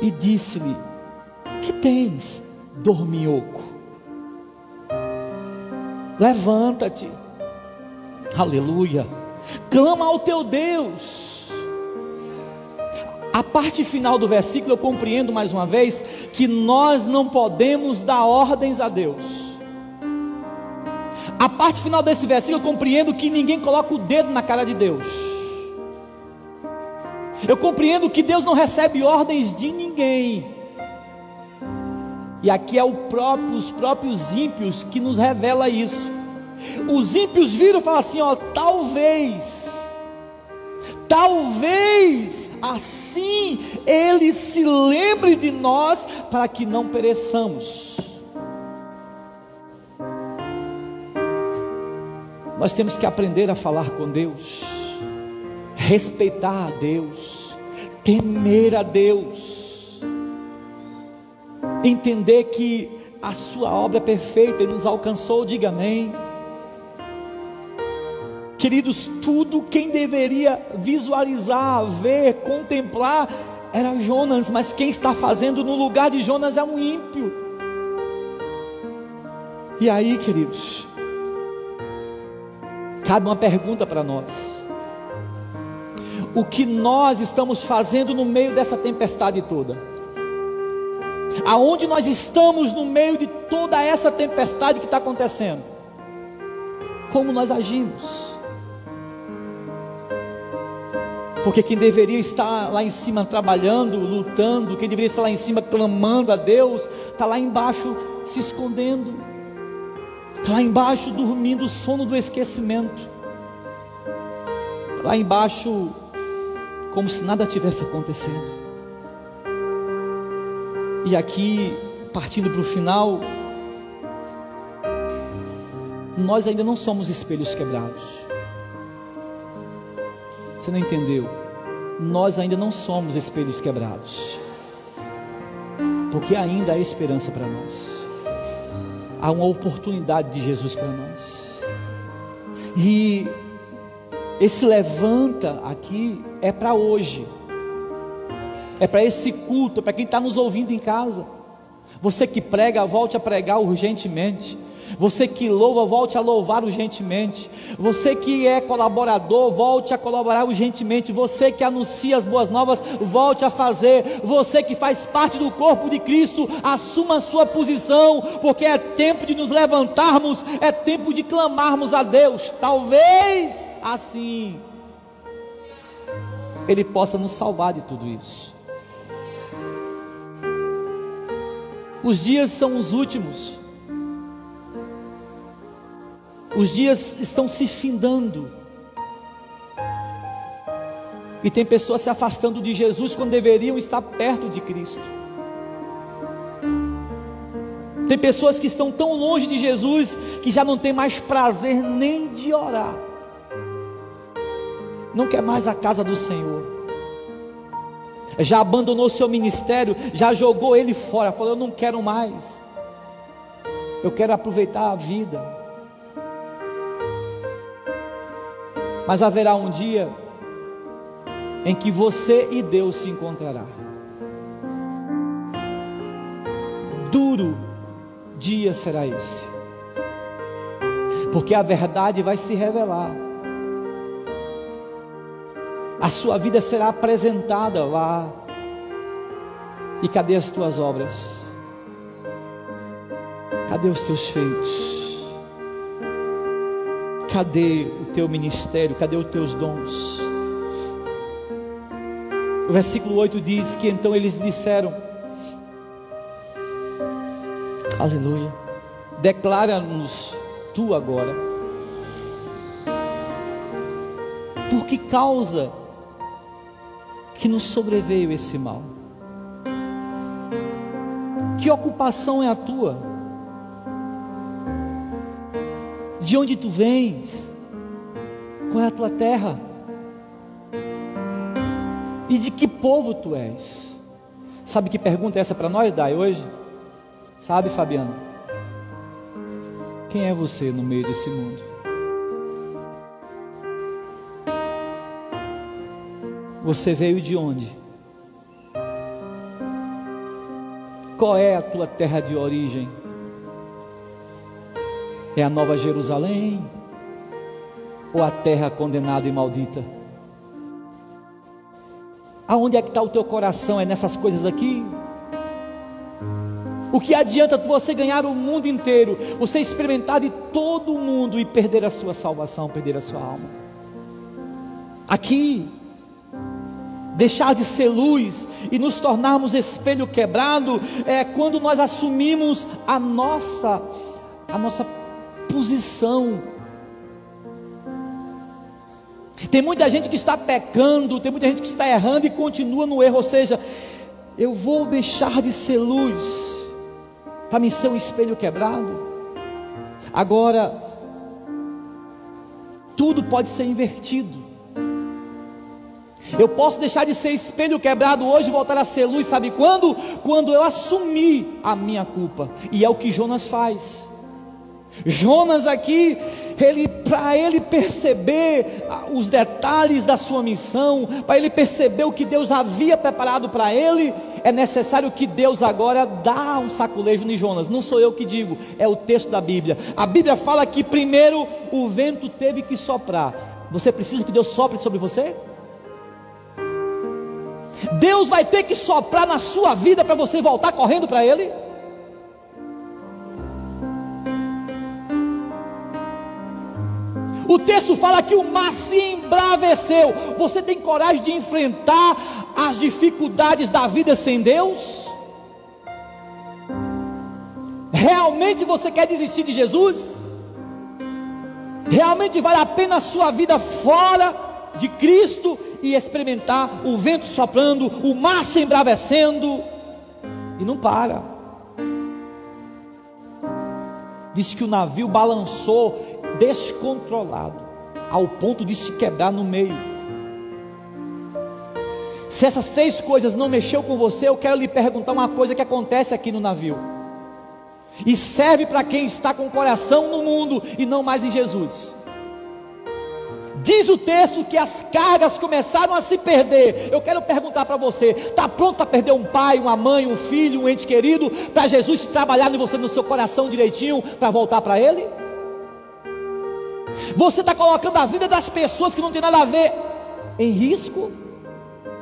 e disse-lhe: Que tens, dorminhoco? Levanta-te, aleluia clama ao teu Deus. A parte final do versículo eu compreendo mais uma vez que nós não podemos dar ordens a Deus. A parte final desse versículo eu compreendo que ninguém coloca o dedo na cara de Deus. Eu compreendo que Deus não recebe ordens de ninguém. E aqui é próprio, os próprios ímpios que nos revela isso. Os ímpios viram e falaram assim: ó, talvez, talvez assim ele se lembre de nós para que não pereçamos. Nós temos que aprender a falar com Deus, respeitar a Deus, temer a Deus, entender que a sua obra é perfeita e nos alcançou, diga amém. Queridos, tudo quem deveria visualizar, ver, contemplar era Jonas, mas quem está fazendo no lugar de Jonas é um ímpio. E aí, queridos, cabe uma pergunta para nós: o que nós estamos fazendo no meio dessa tempestade toda? Aonde nós estamos no meio de toda essa tempestade que está acontecendo? Como nós agimos? Porque quem deveria estar lá em cima trabalhando, lutando, quem deveria estar lá em cima clamando a Deus, está lá embaixo se escondendo, está lá embaixo dormindo o sono do esquecimento, lá embaixo como se nada tivesse acontecendo. E aqui, partindo para o final, nós ainda não somos espelhos quebrados. Você não entendeu? Nós ainda não somos espelhos quebrados. Porque ainda há esperança para nós. Há uma oportunidade de Jesus para nós. E esse levanta aqui é para hoje. É para esse culto, é para quem está nos ouvindo em casa. Você que prega, volte a pregar urgentemente. Você que louva, volte a louvar urgentemente. Você que é colaborador, volte a colaborar urgentemente. Você que anuncia as boas novas, volte a fazer. Você que faz parte do corpo de Cristo, assuma a sua posição, porque é tempo de nos levantarmos, é tempo de clamarmos a Deus. Talvez assim Ele possa nos salvar de tudo isso. Os dias são os últimos. Os dias estão se findando. E tem pessoas se afastando de Jesus quando deveriam estar perto de Cristo. Tem pessoas que estão tão longe de Jesus que já não tem mais prazer nem de orar. Não quer mais a casa do Senhor. Já abandonou seu ministério, já jogou ele fora, falou: Eu não quero mais. Eu quero aproveitar a vida. Mas haverá um dia em que você e Deus se encontrará. Duro dia será esse. Porque a verdade vai se revelar. A sua vida será apresentada lá. E cadê as tuas obras? Cadê os teus feitos? Cadê o teu ministério? Cadê os teus dons? O versículo 8 diz que então eles disseram: Aleluia. Declara-nos tu agora. Por que causa que nos sobreveio esse mal? Que ocupação é a tua? De onde tu vens? Qual é a tua terra? E de que povo tu és? Sabe que pergunta é essa para nós, Dai, hoje? Sabe, Fabiano? Quem é você no meio desse mundo? Você veio de onde? Qual é a tua terra de origem? É a nova Jerusalém? Ou a terra condenada e maldita? Aonde é que está o teu coração? É nessas coisas aqui? O que adianta você ganhar o mundo inteiro, você experimentar de todo o mundo e perder a sua salvação, perder a sua alma? Aqui, deixar de ser luz e nos tornarmos espelho quebrado é quando nós assumimos a nossa a nossa posição. Tem muita gente que está pecando, tem muita gente que está errando e continua no erro, ou seja, eu vou deixar de ser luz para me ser um espelho quebrado. Agora, tudo pode ser invertido. Eu posso deixar de ser espelho quebrado hoje e voltar a ser luz, sabe quando? Quando eu assumir a minha culpa. E é o que Jonas faz. Jonas aqui, ele para ele perceber os detalhes da sua missão, para ele perceber o que Deus havia preparado para ele, é necessário que Deus agora dá um saculejo em Jonas. Não sou eu que digo, é o texto da Bíblia. A Bíblia fala que primeiro o vento teve que soprar. Você precisa que Deus sopre sobre você? Deus vai ter que soprar na sua vida para você voltar correndo para Ele? O texto fala que o mar se embraveceu. Você tem coragem de enfrentar as dificuldades da vida sem Deus? Realmente você quer desistir de Jesus? Realmente vale a pena a sua vida fora de Cristo e experimentar o vento soprando, o mar se embravecendo e não para. Diz que o navio balançou descontrolado, ao ponto de se quebrar no meio. Se essas três coisas não mexeu com você, eu quero lhe perguntar uma coisa que acontece aqui no navio. E serve para quem está com o coração no mundo e não mais em Jesus. Diz o texto que as cargas começaram a se perder. Eu quero perguntar para você: está pronto para perder um pai, uma mãe, um filho, um ente querido, para Jesus trabalhar em você no seu coração direitinho, para voltar para Ele? Você está colocando a vida das pessoas que não tem nada a ver em risco?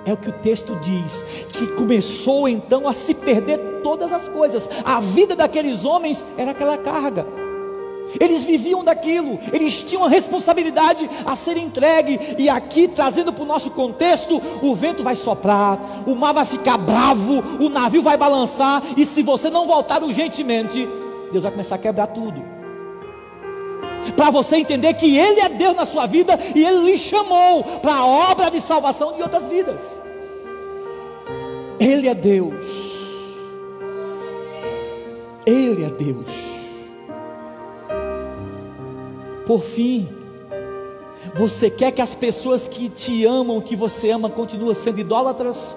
É o que o texto diz, que começou então a se perder todas as coisas. A vida daqueles homens era aquela carga. Eles viviam daquilo, eles tinham a responsabilidade a ser entregue, e aqui trazendo para o nosso contexto, o vento vai soprar, o mar vai ficar bravo, o navio vai balançar, e se você não voltar urgentemente, Deus vai começar a quebrar tudo para você entender que Ele é Deus na sua vida e Ele lhe chamou para a obra de salvação de outras vidas. Ele é Deus. Ele é Deus. Por fim, você quer que as pessoas que te amam, que você ama, continuem sendo idólatras?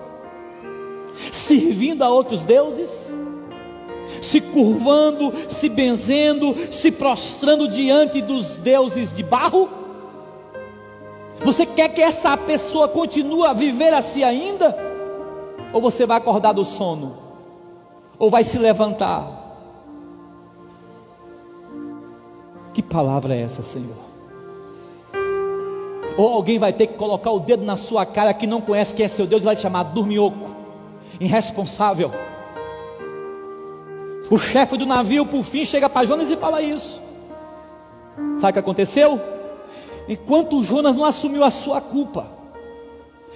Servindo a outros deuses? Se curvando, se benzendo, se prostrando diante dos deuses de barro? Você quer que essa pessoa continue a viver assim ainda? Ou você vai acordar do sono? Ou vai se levantar? Que palavra é essa, Senhor? Ou alguém vai ter que colocar o dedo na sua cara que não conhece quem é seu Deus e vai te chamar dorminhoco, irresponsável. O chefe do navio, por fim, chega para Jonas e fala isso. Sabe o que aconteceu? Enquanto Jonas não assumiu a sua culpa,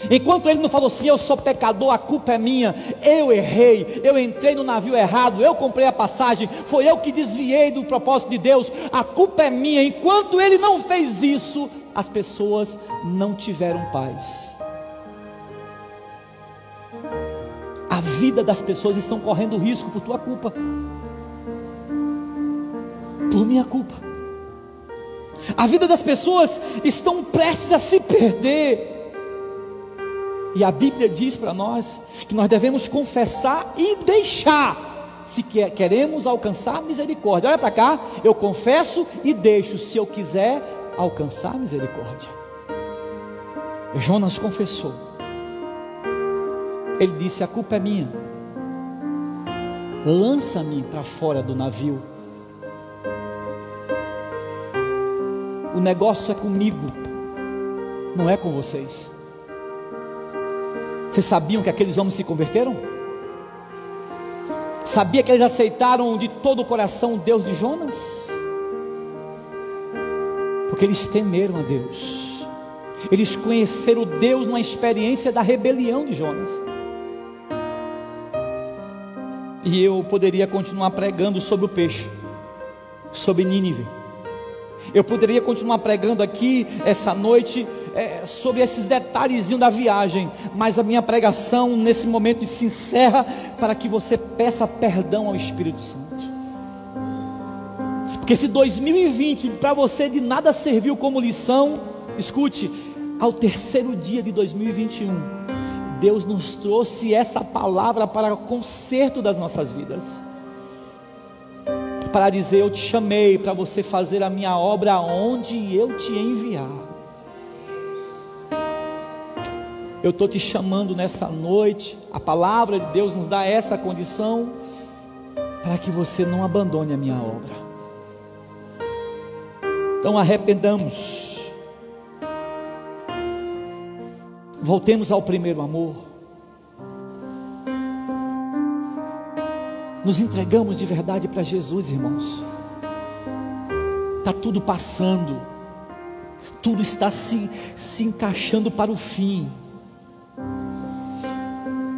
enquanto ele não falou assim: Eu sou pecador, a culpa é minha, eu errei, eu entrei no navio errado, eu comprei a passagem, foi eu que desviei do propósito de Deus, a culpa é minha. Enquanto ele não fez isso, as pessoas não tiveram paz. A vida das pessoas estão correndo risco por tua culpa. Por minha culpa. A vida das pessoas estão prestes a se perder. E a Bíblia diz para nós que nós devemos confessar e deixar, se queremos alcançar misericórdia. Olha para cá, eu confesso e deixo, se eu quiser alcançar misericórdia. Jonas confessou. Ele disse: A culpa é minha. Lança-me para fora do navio. O negócio é comigo, não é com vocês. Vocês sabiam que aqueles homens se converteram? Sabia que eles aceitaram de todo o coração o Deus de Jonas? Porque eles temeram a Deus. Eles conheceram Deus numa experiência da rebelião de Jonas. E eu poderia continuar pregando sobre o peixe, sobre Nínive. Eu poderia continuar pregando aqui essa noite é, sobre esses detalhezinhos da viagem, mas a minha pregação nesse momento se encerra para que você peça perdão ao Espírito Santo. Porque se 2020 para você de nada serviu como lição, escute, ao terceiro dia de 2021, Deus nos trouxe essa palavra para o conserto das nossas vidas. Para dizer: Eu te chamei para você fazer a minha obra onde eu te enviar. Eu estou te chamando nessa noite. A palavra de Deus nos dá essa condição para que você não abandone a minha obra. Então arrependamos. Voltemos ao primeiro amor. Nos entregamos de verdade para Jesus, irmãos. Está tudo passando, tudo está se, se encaixando para o fim.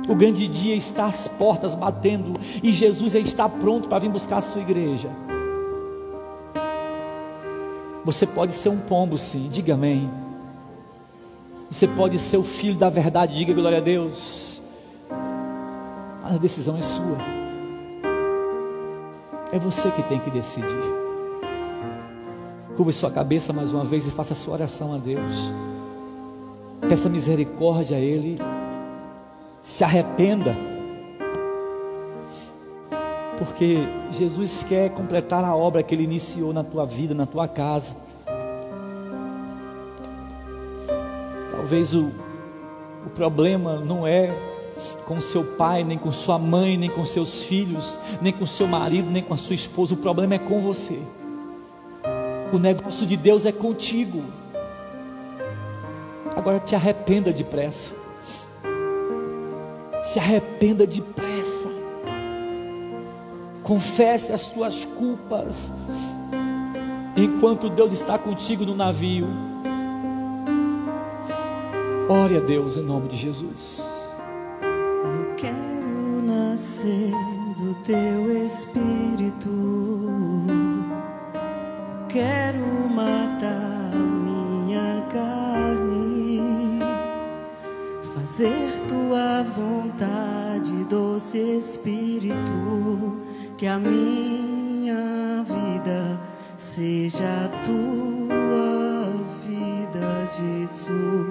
O grande dia está às portas batendo e Jesus está pronto para vir buscar a sua igreja. Você pode ser um pombo, sim, diga amém. Você pode ser o filho da verdade, diga glória a Deus. Mas a decisão é sua. É você que tem que decidir. Curva sua cabeça mais uma vez e faça sua oração a Deus. Peça misericórdia a Ele se arrependa, porque Jesus quer completar a obra que Ele iniciou na tua vida, na tua casa. Talvez o, o problema não é com seu pai, nem com sua mãe, nem com seus filhos, nem com seu marido, nem com a sua esposa. O problema é com você. O negócio de Deus é contigo. Agora te arrependa depressa se arrependa depressa, confesse as tuas culpas, enquanto Deus está contigo no navio. Ore a Deus em nome de Jesus. Eu quero nascer do teu espírito, quero matar minha carne, fazer tua vontade, doce Espírito, que a minha vida seja tua vida, Jesus.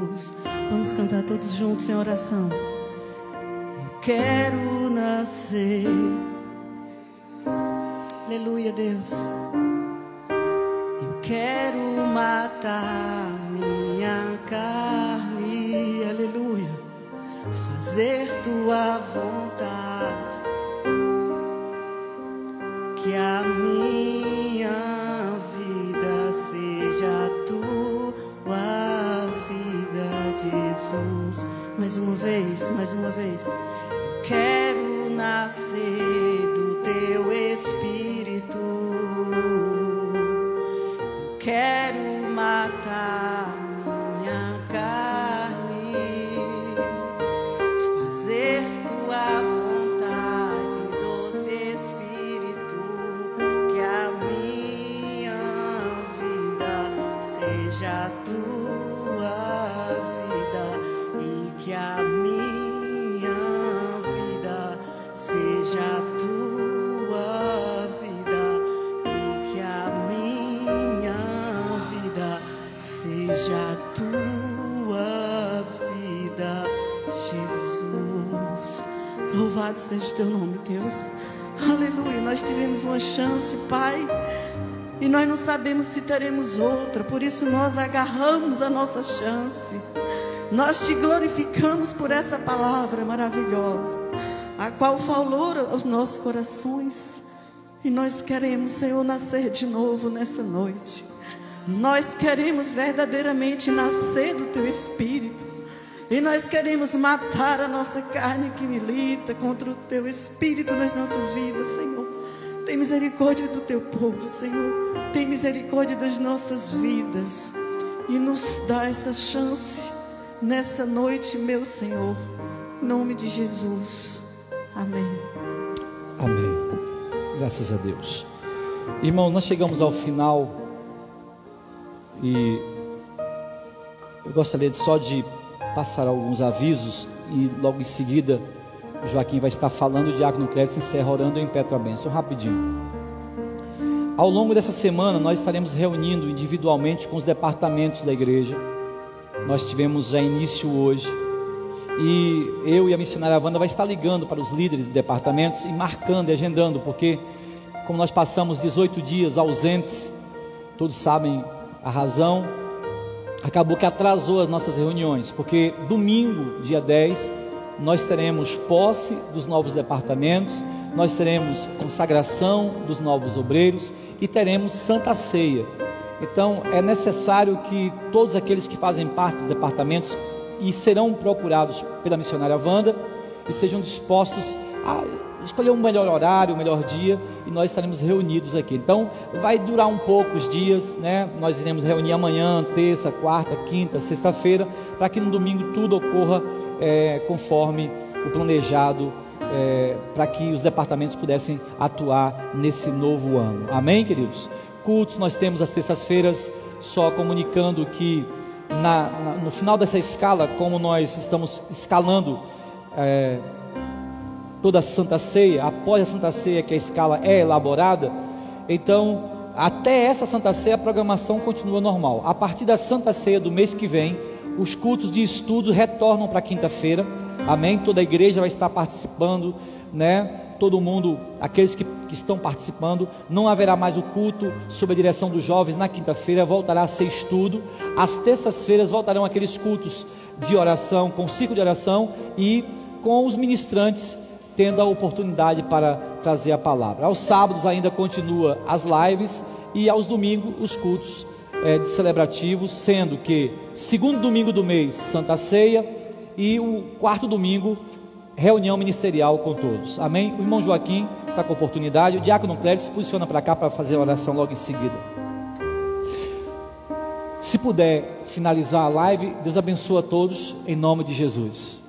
Cantar todos juntos em oração. Eu quero nascer. Aleluia, Deus. Eu quero matar minha carne. Aleluia fazer tua vontade, que a minha Mais uma vez, mais uma vez, quero nascer do teu espírito, quero matar teu nome, Deus. Aleluia. Nós tivemos uma chance, Pai. E nós não sabemos se teremos outra, por isso nós agarramos a nossa chance. Nós te glorificamos por essa palavra maravilhosa, a qual falou aos nossos corações. E nós queremos, Senhor, nascer de novo nessa noite. Nós queremos verdadeiramente nascer do teu espírito. E nós queremos matar a nossa carne que milita contra o teu espírito nas nossas vidas, Senhor. Tem misericórdia do teu povo, Senhor. Tem misericórdia das nossas vidas. E nos dá essa chance nessa noite, meu Senhor. Em nome de Jesus. Amém. Amém. Graças a Deus. Irmão, nós chegamos ao final e eu gostaria de só de passar alguns avisos e logo em seguida Joaquim vai estar falando, o Diácono Cléber se encerra orando em Petro a Bênção. Rapidinho. Ao longo dessa semana nós estaremos reunindo individualmente com os departamentos da igreja Nós tivemos já início hoje. E eu e a missionária Wanda vai estar ligando para os líderes de departamentos e marcando e agendando, porque como nós passamos 18 dias ausentes, todos sabem a razão, acabou que atrasou as nossas reuniões, porque domingo, dia 10, nós teremos posse dos novos departamentos, nós teremos consagração dos novos obreiros e teremos santa ceia. Então é necessário que todos aqueles que fazem parte dos departamentos e serão procurados pela missionária Wanda estejam dispostos a escolher um melhor horário, um melhor dia e nós estaremos reunidos aqui. Então, vai durar um pouco os dias, né? Nós iremos reunir amanhã, terça, quarta, quinta, sexta-feira, para que no domingo tudo ocorra é, conforme o planejado, é, para que os departamentos pudessem atuar nesse novo ano. Amém, queridos? Cultos nós temos as terças-feiras, só comunicando que na, na, no final dessa escala, como nós estamos escalando. É, toda a Santa Ceia, após a Santa Ceia que a escala é elaborada, então até essa Santa Ceia a programação continua normal. A partir da Santa Ceia do mês que vem, os cultos de estudo retornam para quinta-feira. Amém? Toda a igreja vai estar participando, né? Todo mundo, aqueles que, que estão participando, não haverá mais o culto sob a direção dos jovens na quinta-feira, voltará a ser estudo. Às terças-feiras voltarão aqueles cultos de oração, com ciclo de oração e com os ministrantes tendo a oportunidade para trazer a palavra. Aos sábados ainda continua as lives e aos domingos os cultos é, celebrativos, sendo que segundo domingo do mês Santa Ceia e o quarto domingo reunião ministerial com todos. Amém? O irmão Joaquim está com oportunidade, o diácono Cléber se posiciona para cá para fazer a oração logo em seguida. Se puder finalizar a live, Deus abençoe a todos em nome de Jesus.